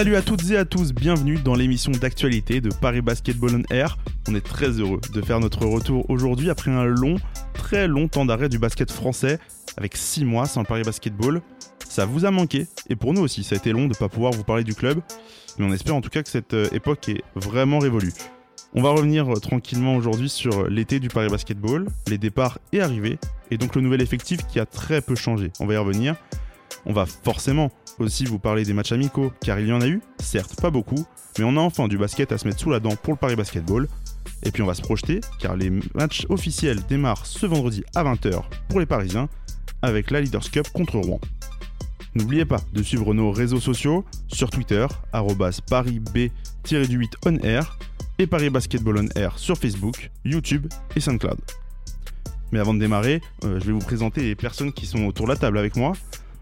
Salut à toutes et à tous, bienvenue dans l'émission d'actualité de Paris Basketball on Air. On est très heureux de faire notre retour aujourd'hui après un long, très long temps d'arrêt du basket français, avec 6 mois sans Paris Basketball. Ça vous a manqué, et pour nous aussi, ça a été long de ne pas pouvoir vous parler du club, mais on espère en tout cas que cette euh, époque est vraiment révolue. On va revenir euh, tranquillement aujourd'hui sur l'été du Paris Basketball, les départs et arrivées, et donc le nouvel effectif qui a très peu changé. On va y revenir. On va forcément aussi vous parler des matchs amicaux, car il y en a eu, certes pas beaucoup, mais on a enfin du basket à se mettre sous la dent pour le Paris Basketball. Et puis on va se projeter, car les matchs officiels démarrent ce vendredi à 20h pour les Parisiens, avec la Leaders Cup contre Rouen. N'oubliez pas de suivre nos réseaux sociaux sur Twitter, parisb-8 et Paris Basketball on air sur Facebook, YouTube et SoundCloud. Mais avant de démarrer, euh, je vais vous présenter les personnes qui sont autour de la table avec moi.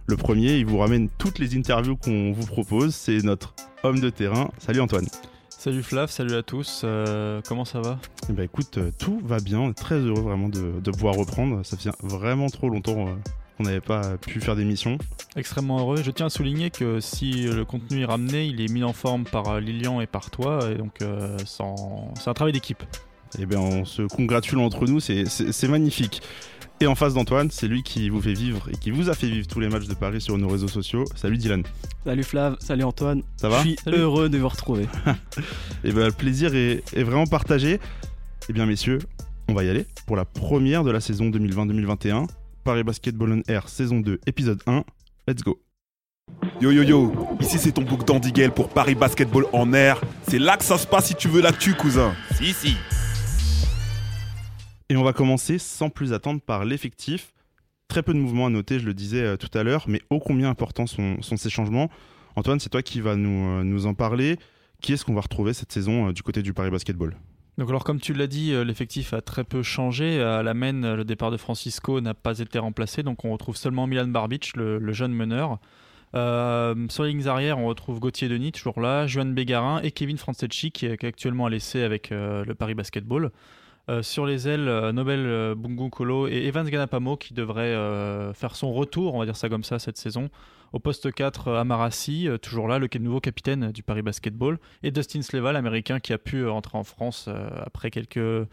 Le premier, il vous ramène toutes les interviews qu'on vous propose. C'est notre homme de terrain. Salut Antoine. Salut Flav, salut à tous. Euh, comment ça va? Eh ben écoute, euh, tout va bien. On est très heureux vraiment de, pouvoir reprendre. Ça fait vraiment trop longtemps euh, qu'on n'avait pas pu faire d'émission. Extrêmement heureux. Je tiens à souligner que si le contenu est ramené, il est mis en forme par Lilian et par toi. Et donc c'est un travail d'équipe. Eh bien on se congratule entre nous, c'est magnifique. Et en face d'Antoine, c'est lui qui vous fait vivre et qui vous a fait vivre tous les matchs de Paris sur nos réseaux sociaux. Salut Dylan. Salut Flav, salut Antoine. Ça va Je suis heureux de vous retrouver. et ben le plaisir est, vraiment partagé. Eh bien messieurs, on va y aller pour la première de la saison 2020-2021. Paris Basketball on Air saison 2 épisode 1. Let's go. Yo yo yo, ici c'est ton bouc d'Andiguel pour Paris Basketball en air. C'est là que ça se passe si tu veux l'actu cousin. Si si. Et on va commencer sans plus attendre par l'effectif. Très peu de mouvements à noter, je le disais euh, tout à l'heure, mais ô combien importants sont, ces changements. Antoine, c'est toi qui vas nous, euh, nous en parler. Qui est-ce qu'on va retrouver cette saison euh, du côté du Paris Basketball? Donc alors comme tu l'as dit, l'effectif a très peu changé. À la le départ de Francisco n'a pas été remplacé, donc on retrouve seulement Milan Barbic, le, jeune meneur. sur les lignes arrière, on retrouve Gauthier Denis, toujours là, Johan Bégarin et Kevin Franceschi, qui est actuellement à l'essai avec le Paris Basketball. Euh, sur les ailes, euh, Nobel euh, Bungu Kolo et Evans Ganapamo qui devrait faire son retour, on va dire ça comme ça, cette saison. Au poste 4, Amarassi, toujours là, le nouveau capitaine du Paris Basketball. Et Dustin Sleva, l'américain qui a pu rentrer en France après quelques,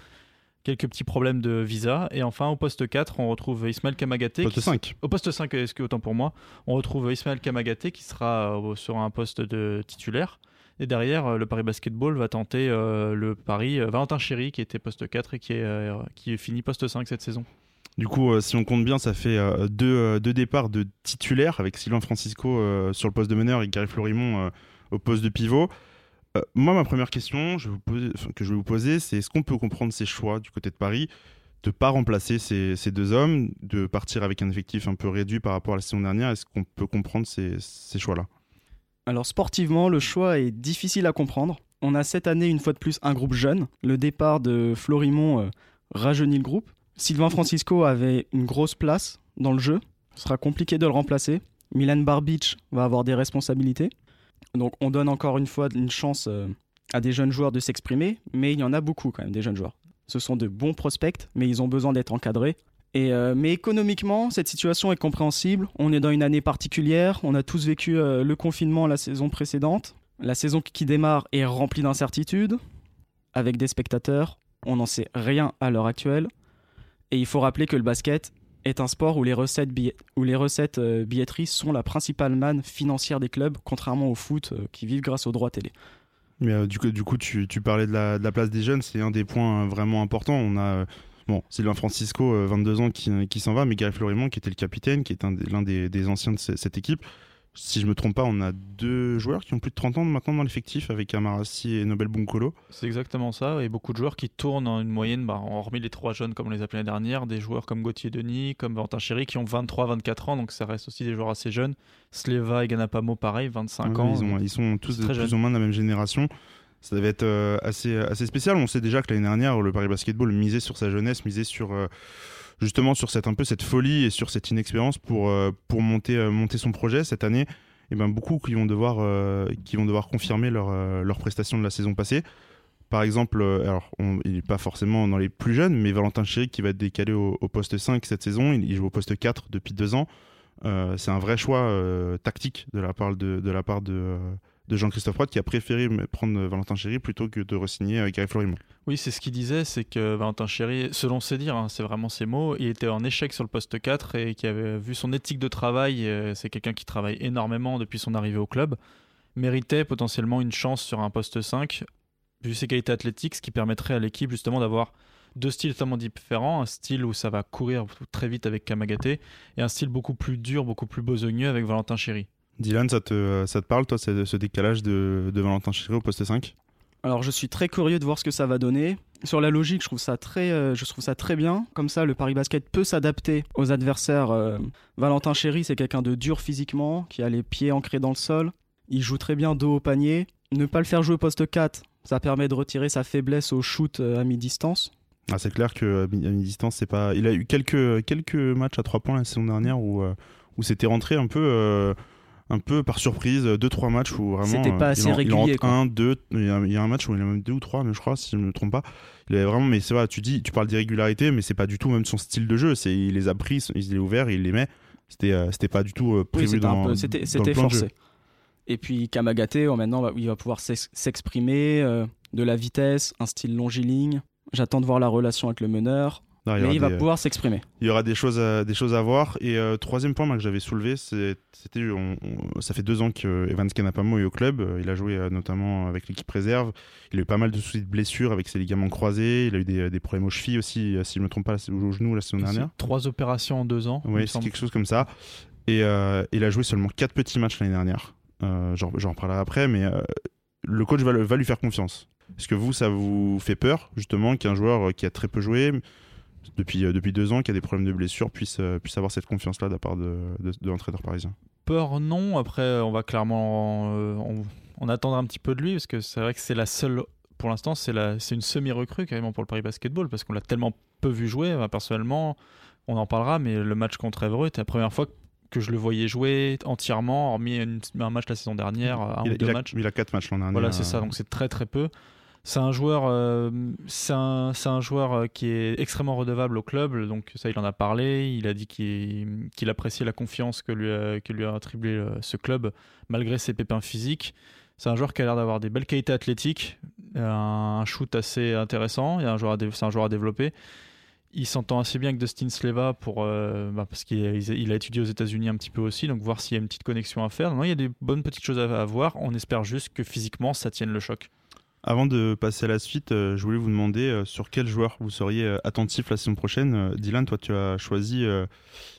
quelques petits problèmes de visa. Et enfin, au poste 4, on retrouve Ismaël Kamagaté. Poste 5. Au poste 5, est-ce que autant pour moi, on retrouve Ismaël Kamagaté qui sera sur un poste de titulaire. Et derrière, euh, le Paris Basketball va tenter euh, le Paris euh, Valentin Chéry, qui était poste 4 et qui est, qui est fini poste 5 cette saison. Du coup, si on compte bien, ça fait deux, deux, départs de titulaires avec Sylvain Francisco sur le poste de meneur et Gary Florimont au poste de pivot. moi, ma première question que je vais vous poser, c'est est-ce qu'on peut comprendre ces choix du côté de Paris de ne pas remplacer ces, ces, deux hommes, de partir avec un effectif un peu réduit par rapport à la saison dernière? Est-ce qu'on peut comprendre ces, ces choix-là? Alors sportivement, le choix est difficile à comprendre. On a cette année une fois de plus un groupe jeune. Le départ de Florimont euh, rajeunit le groupe. Sylvain Francisco avait une grosse place dans le jeu. Ce sera compliqué de le remplacer. Milan Barbic va avoir des responsabilités. Donc on donne encore une fois une chance euh, à des jeunes joueurs de s'exprimer, mais il y en a beaucoup quand même des jeunes joueurs. Ce sont de bons prospects, mais ils ont besoin d'être encadrés. Euh, mais économiquement, cette situation est compréhensible. On est dans une année particulière. On a tous vécu euh, le confinement la saison précédente. La saison qui démarre est remplie d'incertitudes, avec des spectateurs. On n'en sait rien à l'heure actuelle. Et il faut rappeler que le basket est un sport où les recettes, recettes euh, billetteries sont la principale manne financière des clubs, contrairement au foot qui vivent grâce aux droits télé. Mais du coup, du coup tu, parlais de la, de la, place des jeunes, c'est un des points vraiment importants. On a Bon, Sylvain Francisco, 22 euh, ans, qui, s'en va, mais Gary Florimont, qui était le capitaine, qui est l'un des, anciens de cette équipe. Si je me trompe pas, on a deux joueurs qui ont plus de 30 ans maintenant dans l'effectif avec Amarassi et Nobel Bunkolo. C'est exactement ça, et beaucoup de joueurs qui tournent en une moyenne, bah, hormis les trois jeunes comme on les appelait l'année dernière, des joueurs comme Gauthier Denis, comme Valentin Chéry qui ont 23-24 ans, donc ça reste aussi des joueurs assez jeunes. Sleva et Ganapamo, pareil, 25 ans. Ils, ils, sont tous de plus ou moins de la même génération ça devait être euh, assez, assez spécial. On sait déjà que l'année dernière, le Paris Basketball misait sur sa jeunesse, misait sur euh, justement sur cette un peu cette folie et sur cette inexpérience pour, euh, pour monter, monter son projet cette année. Et eh ben beaucoup qui vont devoir, qui vont devoir confirmer leur, leur prestation de la saison passée. Par exemple, alors il n'est pas forcément dans les plus jeunes, mais Valentin Chéry qui va être décalé au, poste 5 cette saison, il, joue au poste 4 depuis deux ans. c'est un vrai choix tactique de la part de, de, la part de de Jean-Christophe Roth qui a préféré prendre Valentin Chéry plutôt que de re-signer euh, Gary Florimont. Oui, c'est ce qu'il disait, c'est que Valentin Chéry, selon ses dires, hein, c'est vraiment ses mots, il était en échec sur le poste 4 et qui avait vu son éthique de travail, euh, c'est quelqu'un qui travaille énormément depuis son arrivée au club, méritait potentiellement une chance sur un poste 5, vu ses qualités athlétiques, ce qui permettrait à l'équipe justement d'avoir deux styles totalement différents, un style où ça va courir très vite avec Kamagaté et un style beaucoup plus dur, beaucoup plus besogneux avec Valentin Chéry. Dylan, ça te, ça te parle, toi, ce décalage de, de Valentin Chéry au poste 5 alors je suis très curieux de voir ce que ça va donner. Sur la logique, je trouve ça très, euh, je trouve ça très bien. Comme ça, le Paris Basket peut s'adapter aux adversaires. Euh, Valentin Chéry, c'est quelqu'un de dur physiquement, qui a les pieds ancrés dans le sol. Il joue très bien dos au panier. Ne pas le faire jouer au poste 4, ça permet de retirer sa faiblesse au shoot euh, à mi-distance. Ah, c'est clair que à mi-distance, c'est pas. Il a eu quelques, quelques matchs à 3 points la saison dernière où, où c'était rentré un peu un peu par surprise, deux trois matchs où vraiment c'était pas assez il régulier. Il un, deux, il y, a, un match où il a même deux ou trois, mais je crois si je ne me trompe pas. Il avait vraiment, mais c'est vrai, tu dis, tu parles d'irrégularité, mais c'est pas du tout même son style de jeu. C'est il les a pris, il les a ouverts, il les met. C'était euh, c'était pas du tout euh, prévu dans. C'était forcé. Et puis Kamagate, oh, maintenant, il va pouvoir s'exprimer, euh, de la vitesse, un style longiligne. J'attends de voir la relation avec le meneur mais il va pouvoir s'exprimer. Il y aura des choses à, des choses à voir. Et euh, troisième point que j'avais soulevé, c'était ça fait deux ans que Evans Kenapamo est au club. Euh, il a joué euh, notamment avec l'équipe réserve. Il a eu pas mal de soucis de blessures avec ses ligaments croisés. Il a eu des, des problèmes aux chevilles aussi, si je ne me trompe pas, au genou la saison dernière. Trois opérations en deux ans. Oui, c'est quelque chose comme ça. Et il a joué seulement quatre petits matchs l'année dernière. J'en reparlerai après, mais le coach va, va lui faire confiance. Est-ce que vous, ça vous fait peur, justement, qu'un joueur qui a très peu joué, depuis, euh, depuis deux ans, qui a des problèmes de blessure, puisse, euh, puisse avoir cette confiance-là de la part de, de, l'entraîneur parisien Peur, non. Après, on va clairement euh, on, attendre un petit peu de lui, parce que c'est vrai que c'est la seule pour l'instant, c'est une semi-recrue carrément pour le Paris Basketball parce qu'on l'a tellement peu vu jouer. personnellement, on en parlera, mais le match contre Evreux était la première fois que je le voyais jouer entièrement, hormis un match la saison dernière, un il, ou deux il matchs. il a quatre matchs l'an dernier. Voilà, c'est ça, donc c'est très très peu. C'est un joueur, euh, euh, qui est extrêmement redevable au club. Donc ça, il en a parlé. Il a dit qu'il appréciait la confiance que lui a, que attribué euh, ce club malgré ses pépins physiques. C'est un joueur qui a l'air d'avoir des belles qualités athlétiques, un shoot assez intéressant. C'est un joueur à, développer. Il s'entend assez bien avec Dustin Sleva pour, bah, parce qu'il a, il a, étudié aux États-Unis un petit peu aussi, donc voir s'il y a une petite connexion à faire. Non, il y a des bonnes petites choses à, à voir. On espère juste que physiquement ça tienne le choc. Avant de passer à la suite, euh, je voulais vous demander euh, sur quel joueur vous seriez euh, attentif la saison prochaine. Dylan, toi, tu as choisi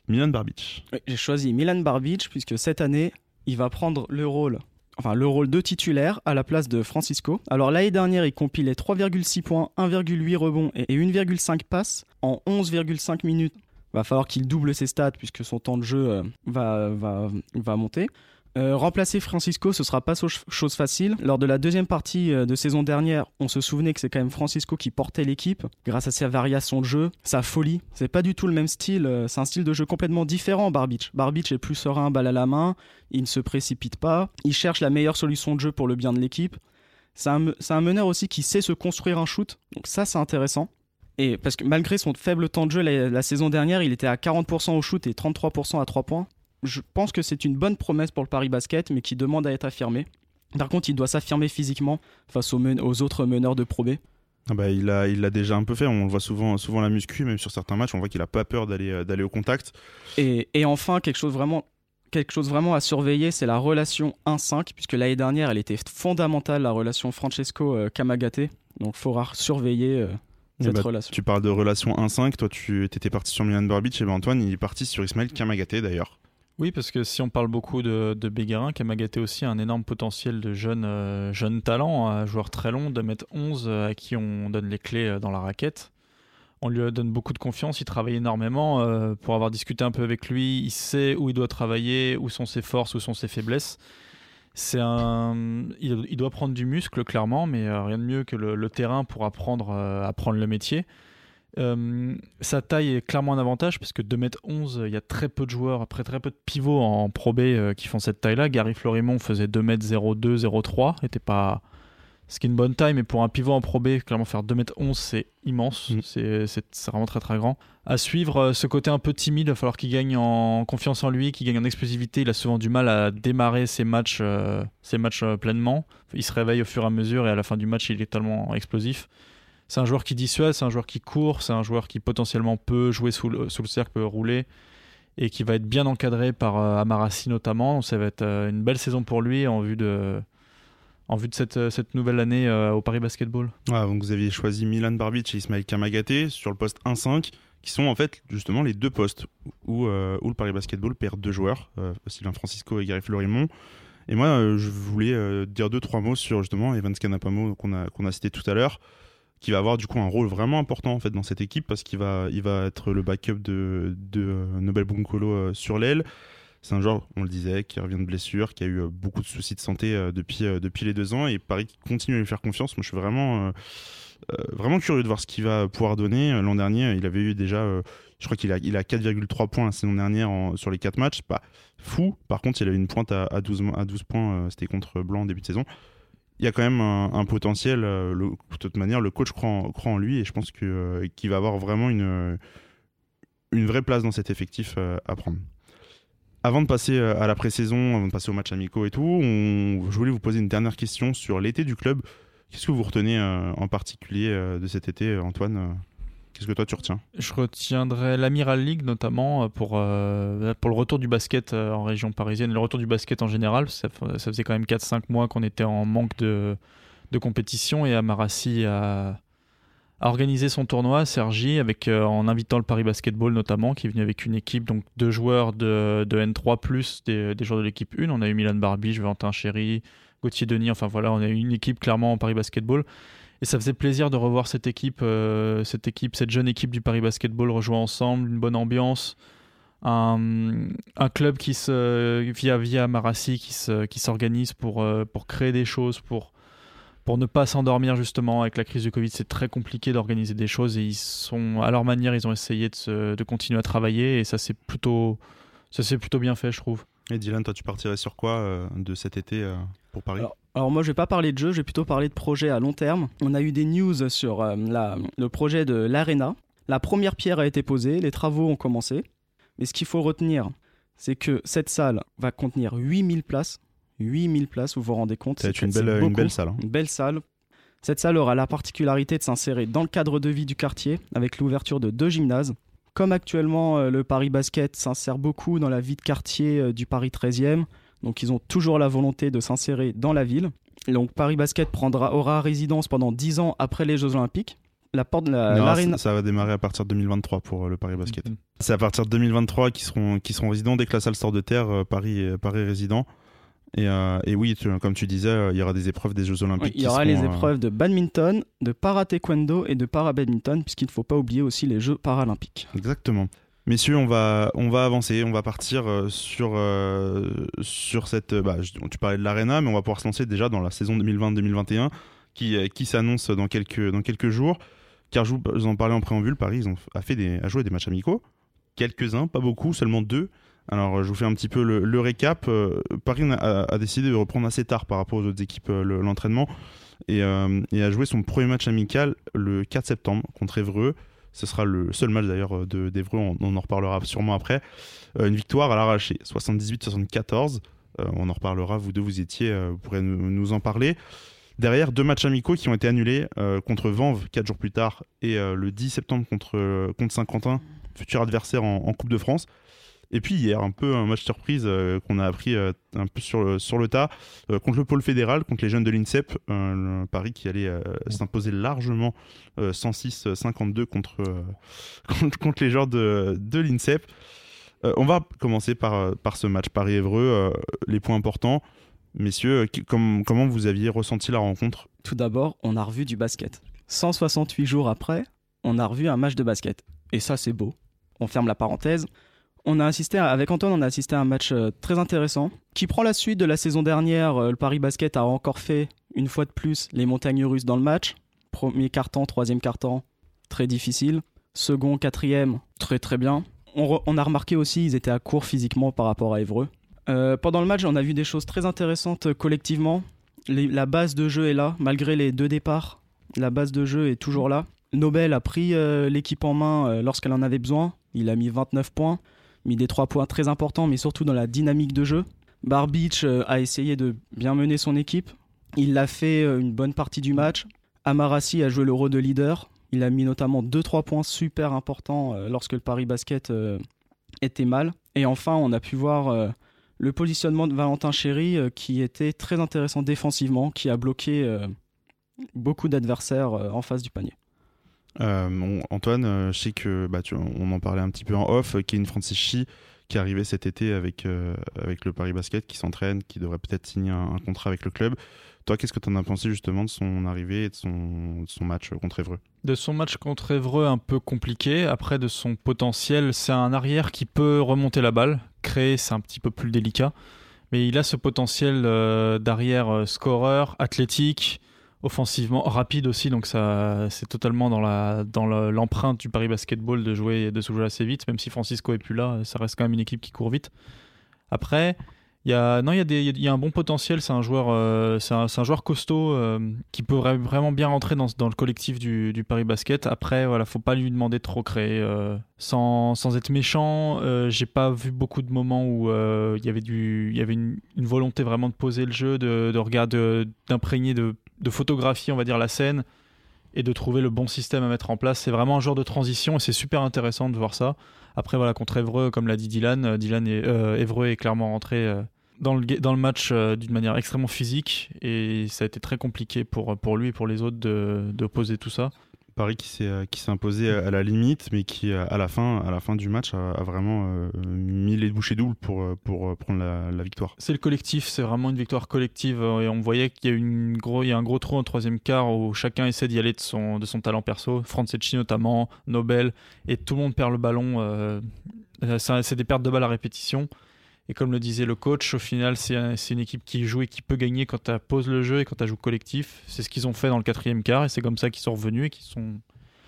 Milan Barbic. J'ai choisi Milan Barbic puisque cette année, il va prendre le rôle, enfin le rôle de titulaire à la place de Francisco. Alors l'année dernière, il compilait 3,6 points, 1,8 rebonds et 1,5 passes en 11,5 minutes. Va falloir qu'il double ses stats puisque son temps de jeu va, va, va monter. Euh, remplacer Francisco, ce sera pas chose facile. Lors de la deuxième partie euh, de saison dernière, on se souvenait que c'est quand même Francisco qui portait l'équipe grâce à sa variation de jeu, sa folie. C'est pas du tout le même style, euh, c'est un style de jeu complètement différent, Barbic. Barbic est plus serein, balle à la main, il ne se précipite pas, il cherche la meilleure solution de jeu pour le bien de l'équipe. C'est un, meneur aussi qui sait se construire un shoot, donc ça c'est intéressant. Et parce que malgré son faible temps de jeu la, la saison dernière, il était à 40% au shoot et 33% à 3 points je pense que c'est une bonne promesse pour le Paris Basket, mais qui demande à être affirmée. Par contre, il doit s'affirmer physiquement face aux, aux, autres meneurs de Pro B. Ah bah, il l'a il déjà un peu fait, on le voit souvent, souvent la muscu, même sur certains matchs, on voit qu'il n'a pas peur d'aller euh, d'aller au contact. Et, et, enfin, quelque chose vraiment, quelque chose vraiment à surveiller, c'est la relation 1-5, puisque l'année dernière, elle était fondamentale, la relation Francesco-Kamagate. Donc, il faudra surveiller euh, cette bah, relation. Tu parles de relation 1-5, toi tu étais parti sur Milan Barbic, et ben Antoine il est parti sur Ismaël Kamagate d'ailleurs. Oui, parce que si on parle beaucoup de, de Béguerin, Kamagaté aussi a un énorme potentiel de jeune, euh, jeune talent, un joueur très long, de mètre 11, à qui on donne les clés euh, dans la raquette. On lui donne beaucoup de confiance, il travaille énormément. Euh, pour avoir discuté un peu avec lui, il sait où il doit travailler, où sont ses forces, où sont ses faiblesses. C'est un, il, doit prendre du muscle clairement, mais rien de mieux que le, le terrain pour apprendre, apprendre le métier. Euh, sa taille est clairement un avantage parce que 2m11, il y a très peu de joueurs, après très peu de pivots en Pro B euh, qui font cette taille-là. Gary Florimont faisait 2m02, 03, était pas Ce qui est une bonne taille, mais pour un pivot en Pro B, clairement faire 2m11, c'est immense. Mm. C'est- vraiment très très grand. À suivre, euh, ce côté un peu timide, il va falloir qu'il gagne en confiance en lui, qu'il gagne en explosivité. Il a souvent du mal à démarrer ses matchs, euh, ses matchs pleinement. Il se réveille au fur et à mesure et à la fin du match, il est tellement explosif. C'est un joueur qui dissuade, c'est un joueur qui court, c'est un joueur qui potentiellement peut jouer sous le, cercle, peut rouler et qui va être bien encadré par euh, Amarassi notamment. Ça va être euh, une belle saison pour lui en vue de, en vue de cette, euh, cette nouvelle année euh, au Paris Basketball. Vous aviez choisi Milan Barbic et Ismaël Kamagaté sur le poste 1-5, qui sont en fait justement les deux postes où, où le Paris Basketball perd deux joueurs, Sylvain Francisco et Gary Florimont. Et moi, je voulais dire deux, trois mots sur justement Evans Canapamo qu'on a, qu'on a cité tout à l'heure, qui va avoir du coup un rôle vraiment important en fait dans cette équipe parce qu'il va, il va être le backup de, de euh, Nobel Bunkolo euh, sur l'aile. C'est un joueur, on le disait, qui revient de blessure, qui a eu euh, beaucoup de soucis de santé depuis, depuis les deux ans et Paris continue à lui faire confiance. Moi, je suis vraiment, vraiment curieux de voir ce qu'il va pouvoir donner. L'an dernier, il avait eu déjà, je crois qu'il a, il a 4,3 points la saison dernière sur les 4 matchs. Pas fou. Par contre, il a eu une pointe à, à 12, mo- à 12 points. C'était contre Blanc en début de saison. Il y a quand même un, potentiel. euh, de toute manière, le coach croit en, lui et je pense euh, qu'il va avoir vraiment une, vraie place dans cet effectif euh, à prendre. Avant de passer à la pré-saison, avant de passer aux matchs amicaux et tout, je voulais vous poser une dernière question sur l'été du club. Qu'est-ce que vous retenez en particulier de cet été, Antoine Qu'est-ce que toi tu retiens Je retiendrai l'Amiral League notamment euh, pour, euh, pour le retour du basket euh, en région parisienne le retour du basket en général. Ça, faisait quand même 4-5 mois qu'on était en manque de, de compétition et Amarassi a, organisé son tournoi, Sergi, avec, en invitant le Paris Basketball notamment, qui est venu avec une équipe, donc deux joueurs de, de N3 plus des, des joueurs de l'équipe 1. On a eu Milan Barbich, Valentin Chéry, Gauthier Denis, enfin voilà, on a eu une équipe clairement en Paris Basketball. Et ça faisait plaisir de revoir cette équipe, euh, cette équipe, cette jeune équipe du Paris Basketball rejouer ensemble, une bonne ambiance, un, un club qui se via via Marassi qui se, qui s'organise pour euh, pour créer des choses, pour pour ne pas s'endormir justement avec la crise du Covid. C'est très compliqué d'organiser des choses et ils sont à leur manière, ils ont essayé de, se- de continuer à travailler et ça c'est plutôt ça c'est plutôt bien fait, je trouve. Et Dylan, toi tu partirais sur quoi euh, de cet été euh, pour Paris? Alors, alors moi je vais pas parler de jeu, je vais plutôt parler de projet à long terme. On a eu des news sur euh, la- le projet de l'Arena. La première pierre a été posée, les travaux ont commencé. Mais ce qu'il faut retenir, c'est que cette salle va contenir 8000 places. 8000 places, vous vous rendez compte c'est- une belle salle. hein. Une belle salle. Cette salle aura la particularité de s'insérer dans le cadre de vie du quartier avec l'ouverture de deux gymnases. Comme actuellement euh, le Paris Basket s'insère beaucoup dans la vie de quartier euh, du Paris 13e, donc ils ont toujours la volonté de s'insérer dans la ville. Donc Paris Basket prendra, aura résidence pendant 10 ans après les Jeux Olympiques. La porte, la- Non, l'arène- ça, ça va démarrer à partir de 2023 pour euh, le Paris Basket. Mhm. C'est à partir de 2023 qu'ils seront, qu'ils seront résidents dès que la salle sort de terre, euh, Paris, est- Paris résident. Et, euh, et oui, tu- comme tu disais, il y aura des épreuves des Jeux Oui, Olympiques. il y qui aura seront, les euh, épreuves de badminton, de para-taekwondo et de para-badminton, puisqu'il ne faut pas oublier aussi les Jeux paralympiques. Exactement. Messieurs, on va, on va avancer, on va partir euh, sur, euh, sur cette... euh, Bah, tu parlais de l'Arena, mais on va pouvoir se lancer déjà dans la saison 2020-2021 qui, s'annonce dans quelques, jours. Car je vous, en parlais en préambule, Paris a, fait joué des matchs amicaux. Quelques-uns, pas beaucoup, seulement deux. Alors, je vous fais un petit peu le, récap. Paris a, décidé de reprendre assez tard par rapport aux autres équipes le- l'entraînement et, et a joué son premier match amical le 4 septembre contre Évreux. Ce sera le seul match d'ailleurs euh, de- d'Évreux, on, en reparlera sûrement après. Euh, une victoire à l'arraché, 78-74. Euh, on en reparlera, vous deux, vous étiez, vous pourrez nous, en parler. Derrière, deux matchs amicaux qui ont été annulés contre Vanves 4 jours plus tard et le 10 septembre contre, contre Saint-Quentin, futur adversaire en Coupe de France. Et puis hier, un peu un match surprise euh, qu'on a appris euh, un peu sur le, sur le tas euh, contre le pôle fédéral, contre les jeunes de l'INSEP, le Paris qui allait s'imposer largement euh, 106-52 contre, contre, les joueurs de, de l'INSEP. On va commencer par, par ce match Paris-Évreux, les points importants. Messieurs, comme- comment vous aviez ressenti la rencontre? Tout d'abord, on a revu du basket. 168 jours après, on a revu un match de basket. Et ça, c'est beau. On ferme la parenthèse. On a assisté avec Antoine, on a assisté à un match euh, très intéressant qui prend la suite de la saison dernière. Euh, le Paris Basket a encore fait une fois de plus les montagnes russes dans le match. Premier quart-temps, troisième quart-temps, très difficile. Second, quatrième, très très bien. On, a remarqué aussi, ils étaient à court physiquement par rapport à Évreux. Euh, pendant le match, on a vu des choses très intéressantes collectivement. la base de jeu est là, malgré les deux départs. La base de jeu est toujours là. Nobel a pris l'équipe en main lorsqu'elle en avait besoin. Il a mis 29 points, mis des 3 points très importants, mais surtout dans la dynamique de jeu. Barbic euh, a essayé de bien mener son équipe. Il l'a fait euh, une bonne partie du match. Amarassi a joué le rôle de leader. Il a mis notamment 2-3 points super importants euh, lorsque le Paris Basket était mal. Et enfin, on a pu voir le positionnement de Valentin Chéry qui était très intéressant défensivement, qui a bloqué beaucoup d'adversaires en face du panier. Euh, Antoine, euh, je sais que bah, on en parlait un petit peu en off, euh, Kevin Francis Chi qui est cet été avec, avec le Paris Basket, qui s'entraîne, qui devrait peut-être signer un, contrat avec le club. Toi, qu'est-ce que tu en as pensé justement de son arrivée et de son, match contre Évreux? De son match contre Évreux, un peu compliqué. Après, de son potentiel, c'est un arrière qui peut remonter la balle. Créer, c'est un petit peu plus délicat. Mais il a ce potentiel d'arrière scoreur, athlétique, offensivement, rapide aussi. Donc, ça, c'est totalement dans la dans le- l'empreinte du Paris Basketball de jouer, de se jouer assez vite. Même si Francisco est plus là, ça reste quand même une équipe qui court vite. Après, il y a, non, il y, a des- il y a un bon potentiel. C'est un joueur, euh, c'est un, joueur costaud euh, qui peut vra- vraiment bien rentrer dans, dans le collectif du, Paris Basket. Après, voilà, faut pas lui demander de trop créer. euh, sans, sans être méchant, j'ai pas vu beaucoup de moments où il y avait du, il y avait une, une volonté vraiment de poser le jeu, de, de regarder, d'imprégner, de, de photographier, on va dire la scène et de trouver le bon système à mettre en place. C'est vraiment un genre de transition et c'est super intéressant de voir ça. Après, voilà, contre Évreux, comme l'a dit Dylan, euh, Dylan euh, est clairement rentré euh, dans, le, match d'une manière extrêmement physique et ça a été très compliqué pour, pour lui et pour les autres de, de poser tout ça. Paris qui s'est euh, imposé à la limite, mais qui euh, à la fin du match a, vraiment euh, mis les bouchées doubles pour euh, euh, prendre la, victoire. C'est le collectif, c'est vraiment une victoire collective euh, et on voyait qu'il y a, une gros, un gros trou en troisième quart où chacun essaie d'y aller de son, de son talent perso. Franceschi notamment, Nobel, et tout le monde perd le ballon. euh, euh, c'est des pertes de balles à répétition. Et comme le disait le coach, au final, c'est un- c'est une équipe qui joue et qui peut gagner quand tu poses le jeu et quand tu joues collectif. C'est ce qu'ils ont fait dans le quatrième quart et c'est comme ça qu'ils sont revenus et qu'ils sont,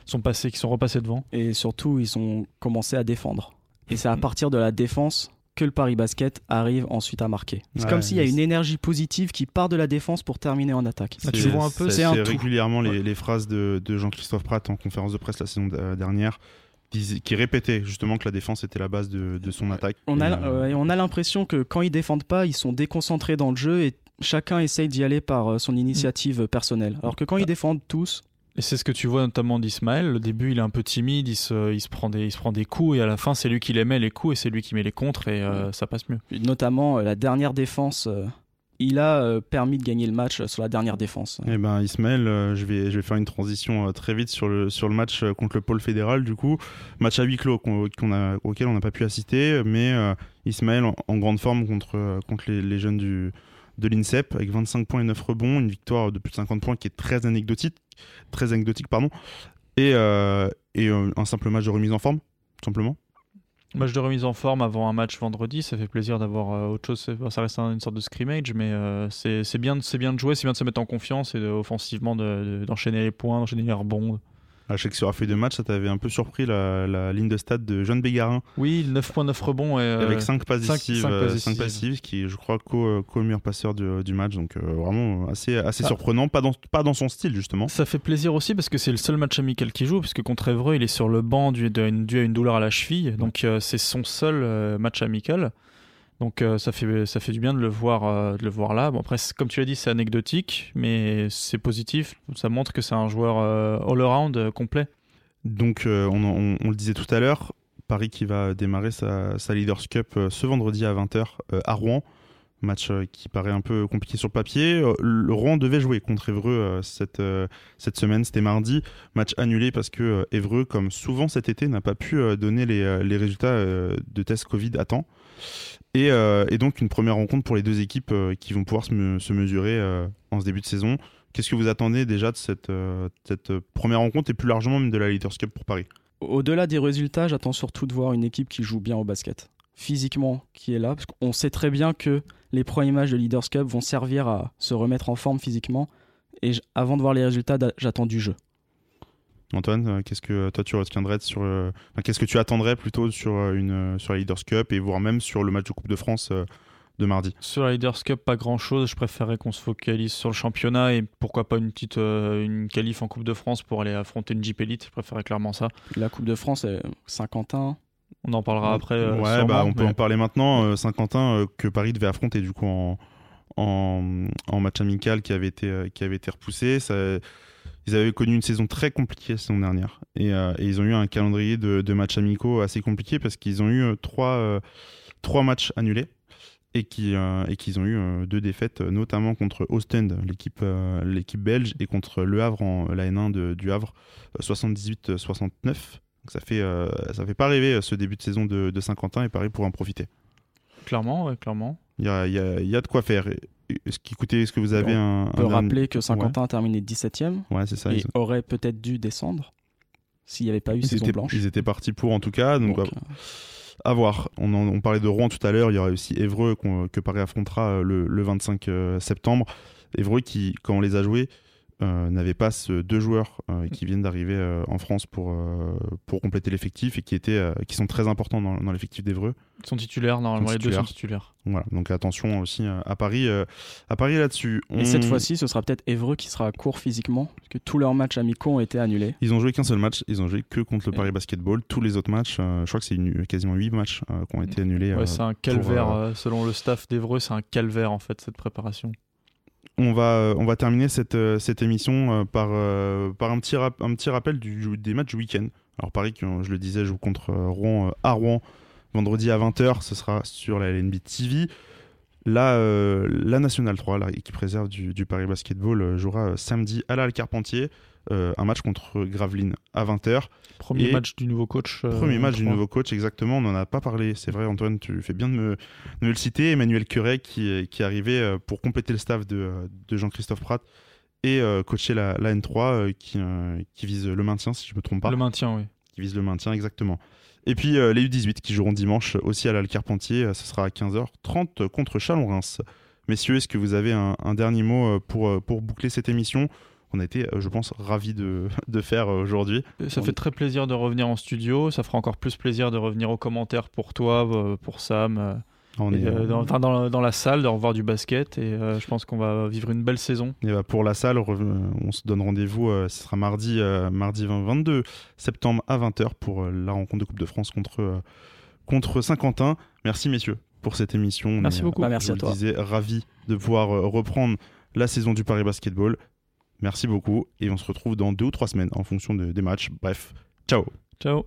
sont passés, qu'ils sont repassés devant. Et surtout, ils ont commencé à défendre. Et c'est à partir de la défense que le Paris Basket arrive ensuite à marquer. C'est Ouais, comme s'il y a une énergie positive qui part de la défense pour terminer en attaque. Ah, tu C'est- vois un peu, c'est régulièrement les, Ouais. les phrases de, de Jean-Christophe Pratt en conférence de presse la saison euh, dernière, qui répétait justement que la défense était la base de, de son attaque. On Et, a, euh, on a l'impression que quand ils défendent pas, ils sont déconcentrés dans le jeu et chacun essaye d'y aller par euh, son initiative personnelle. Alors que quand ils défendent tous, Et c'est ce que tu vois notamment d'Ismaël. Au début, il est un peu timide, il se, il se, prend, des, il se prend des coups, et à la fin, c'est lui qui les met les coups, et c'est lui qui met les contres, et euh, ça passe mieux. notamment euh, la dernière défense, euh, il a euh, permis de gagner le match euh, sur la dernière défense. Eh ben Ismaël, euh, je, vais, faire une transition très vite sur le, match contre le pôle fédéral du coup. Match à huis clos auquel on n'a pas pu assister, mais Ismaël en, grande forme contre, les, jeunes de l'INSEP avec 25 points et 9 rebonds, une victoire de plus de 50 points qui est très anecdotique, pardon, et, et un simple match de remise en forme, simplement. Match de remise en forme avant un match vendredi, ça fait plaisir d'avoir euh, autre chose. Ça reste un- une sorte de scrimmage, mais euh, c'est bien, de- jouer, c'est bien de se mettre en confiance et offensivement de- de- d'enchaîner les points, d'enchaîner les rebonds. Ah, Je sais que sur la feuille de match, ça t'avait un peu surpris la, la ligne de stade de Jeanne Bégarin Oui, 9.9 rebonds. Et, euh, avec 5 passes cinq- décisives, cinq euh, passes cinq décisives. passives, qui est, je crois, co, co meilleur passeur du, du match. Donc euh, vraiment assez, assez Ah. surprenant, pas dans, pas dans son style justement. Ça fait plaisir aussi parce que c'est le seul match amical qu'il joue, puisque contre Évreux, il est sur le banc dû, à une, dû à une douleur à la cheville. Donc euh, c'est son seul euh, match amical. Donc euh, ça, fait, ça fait du bien de le voir, euh, de le voir là. Bon, après, comme tu l'as dit, c'est anecdotique, mais c'est positif. Ça montre que c'est un joueur euh, all-around complet. Donc on, le disait tout à l'heure, Paris qui va démarrer sa, sa Leaders Cup ce vendredi à 20h à Rouen. Match euh, qui paraît un peu compliqué sur papier. Euh, Le Rouen devait jouer contre Évreux euh, cette, semaine, c'était mardi. Match annulé parce que Évreux, comme souvent cet été, n'a pas pu donner les, résultats de tests Covid à temps. Et, donc une première rencontre pour les deux équipes qui vont pouvoir se, me- se mesurer en ce début de saison. Qu'est-ce que vous attendez déjà de cette, cette première rencontre et plus largement même de la Leaders Cup pour Paris? Au-delà des résultats, j'attends surtout de voir une équipe qui joue bien au basket. Physiquement, qui est là. Parce qu'on sait très bien que les premiers matchs de Leaders Cup vont servir à se remettre en forme physiquement. Et avant de voir les résultats, j'attends du jeu. Antoine, euh, qu'est-ce que toi tu retiendrais sur, euh, enfin, qu'est-ce que tu attendrais plutôt sur euh, une sur la Leaders Cup et voire même sur le match de Coupe de France euh, de mardi? Sur la Leaders Cup, pas grand chose. Je préférerais qu'on se focalise sur le championnat et pourquoi pas une petite euh, une qualif en Coupe de France pour aller affronter une Jeep Elite. Je préférerais clairement ça. La Coupe de France, est Saint-Quentin. On en parlera après. euh, ouais, sûrement, bah, on peut en parler maintenant. Euh, Saint-Quentin euh, que Paris devait affronter du coup en, en, en match amical qui avait été, qui avait été repoussé. Ça, ils avaient connu une saison très compliquée la saison dernière et, euh, et ils ont eu un calendrier de, de matchs amicaux assez compliqué parce qu'ils ont eu trois, euh, trois matchs annulés et qui euh, qu'ils ont eu deux défaites notamment contre Ostend l'équipe l'équipe belge et contre Le Havre en la N1 de- du Havre 78-69 donc ça fait euh, ça fait pas rêver euh, ce début de saison de, de Saint-Quentin et Paris pour en profiter. Clairement, ouais, clairement. il y a, y a- y a de quoi faire. Est-ce qu'écoutez est-ce que vous avez un, On peut un dernier- rappeler que Saint-Quentin a terminé 17ème ouais c'est ça et ils, aurait peut-être dû descendre s'il n'y avait pas eu ils saison étaient, blanche. ils étaient partis pour en tout cas donc, Donc, à, à voir. On, en- on parlait de Rouen tout à l'heure il y aura aussi Évreux que Paris affrontera euh, le, le 25 euh, septembre. Évreux qui quand on les a joués euh, n'avait pas ce deux joueurs euh, qui viennent d'arriver euh, en France pour, euh, pour compléter l'effectif et qui, étaient, euh, qui sont très importants dans, dans l'effectif d'Évreux. Ils sont titulaires, normalement, les deux sont titulaires. Voilà, donc attention aussi euh, à Paris, euh, à Paris là-dessus. Et cette fois-ci, ce sera peut-être Évreux qui sera court physiquement, parce que tous leurs matchs amicaux ont été annulés. Ils ont joué qu'un seul match, ils ont joué que contre le Et- Paris Basketball. Tous les autres matchs, euh, je crois que c'est une- quasiment 8 matchs euh, qui ont été annulés. Ouais, euh, c'est un calvaire, selon le staff d'Evreux, c'est un calvaire en fait, cette préparation. On, va, euh, on va terminer cette, euh, émission euh, par, un, petit rappel des matchs du week-end. Alors Paris, je le disais, joue contre Rouen à Rouen vendredi à 20h. Ce sera sur la LNB TV. La Nationale 3, l'équipe réserve du, du Paris Basketball, jouera samedi à la Carpentier. Euh, un match contre Gravelines à 20h. Premier Et- match du nouveau coach. euh, Premier match du nouveau coach, exactement. On n'en a pas parlé. C'est vrai, Antoine, tu fais bien de me, de me le citer. Emmanuel Curet qui, qui est arrivé euh, pour compléter le staff de, de Jean-Christophe Pratt et euh, coacher la, la N3 euh, qui, qui vise le maintien, si je me trompe pas. Le maintien, oui. Qui vise le maintien, exactement. Et puis les U18 qui joueront dimanche aussi à la Carpentier. Euh, Ce sera à 15h30 contre Chalon-Reims. Messieurs, est-ce que vous avez un, un dernier mot pour, pour boucler cette émission On a été, euh, je pense, ravis de, de faire euh, aujourd'hui. Ça On- fait très plaisir de revenir en studio. Ça fera encore plus plaisir de revenir aux commentaires pour toi, euh, pour Sam, euh, On est, euh, dans, enfin, dans, la- dans la salle, de revoir du basket. Et euh, je pense qu'on va vivre une belle saison. Et bah, pour la salle, on se donne rendez-vous, euh, ce sera mardi, euh, mardi 20 22 septembre à 20h pour euh, la rencontre de Coupe de France contre, euh, contre Saint-Quentin. Merci messieurs pour cette émission. On Merci est, beaucoup. Bah, merci je à vous toi. disais, ravis de pouvoir euh, reprendre la saison du Paris Basketball. Merci beaucoup et on se retrouve dans deux ou trois semaines en fonction de- des matchs. Bref, ciao Ciao.